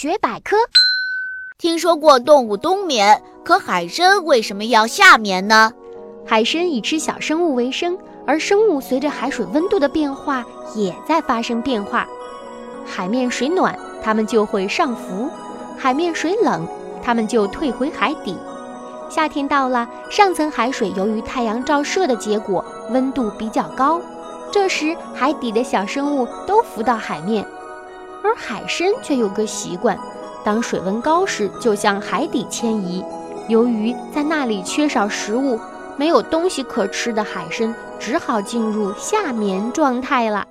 学百科。听说过动物冬眠，可海参为什么要夏眠呢？海参以吃小生物为生，而生物随着海水温度的变化也在发生变化。海面水暖，它们就会上浮；海面水冷，它们就退回海底。夏天到了，上层海水由于太阳照射的结果，温度比较高，这时海底的小生物都浮到海面，而海参却有个习惯。当水温高时，就向海底迁移。由于在那里缺少食物，没有东西可吃的海参只好进入夏眠状态了。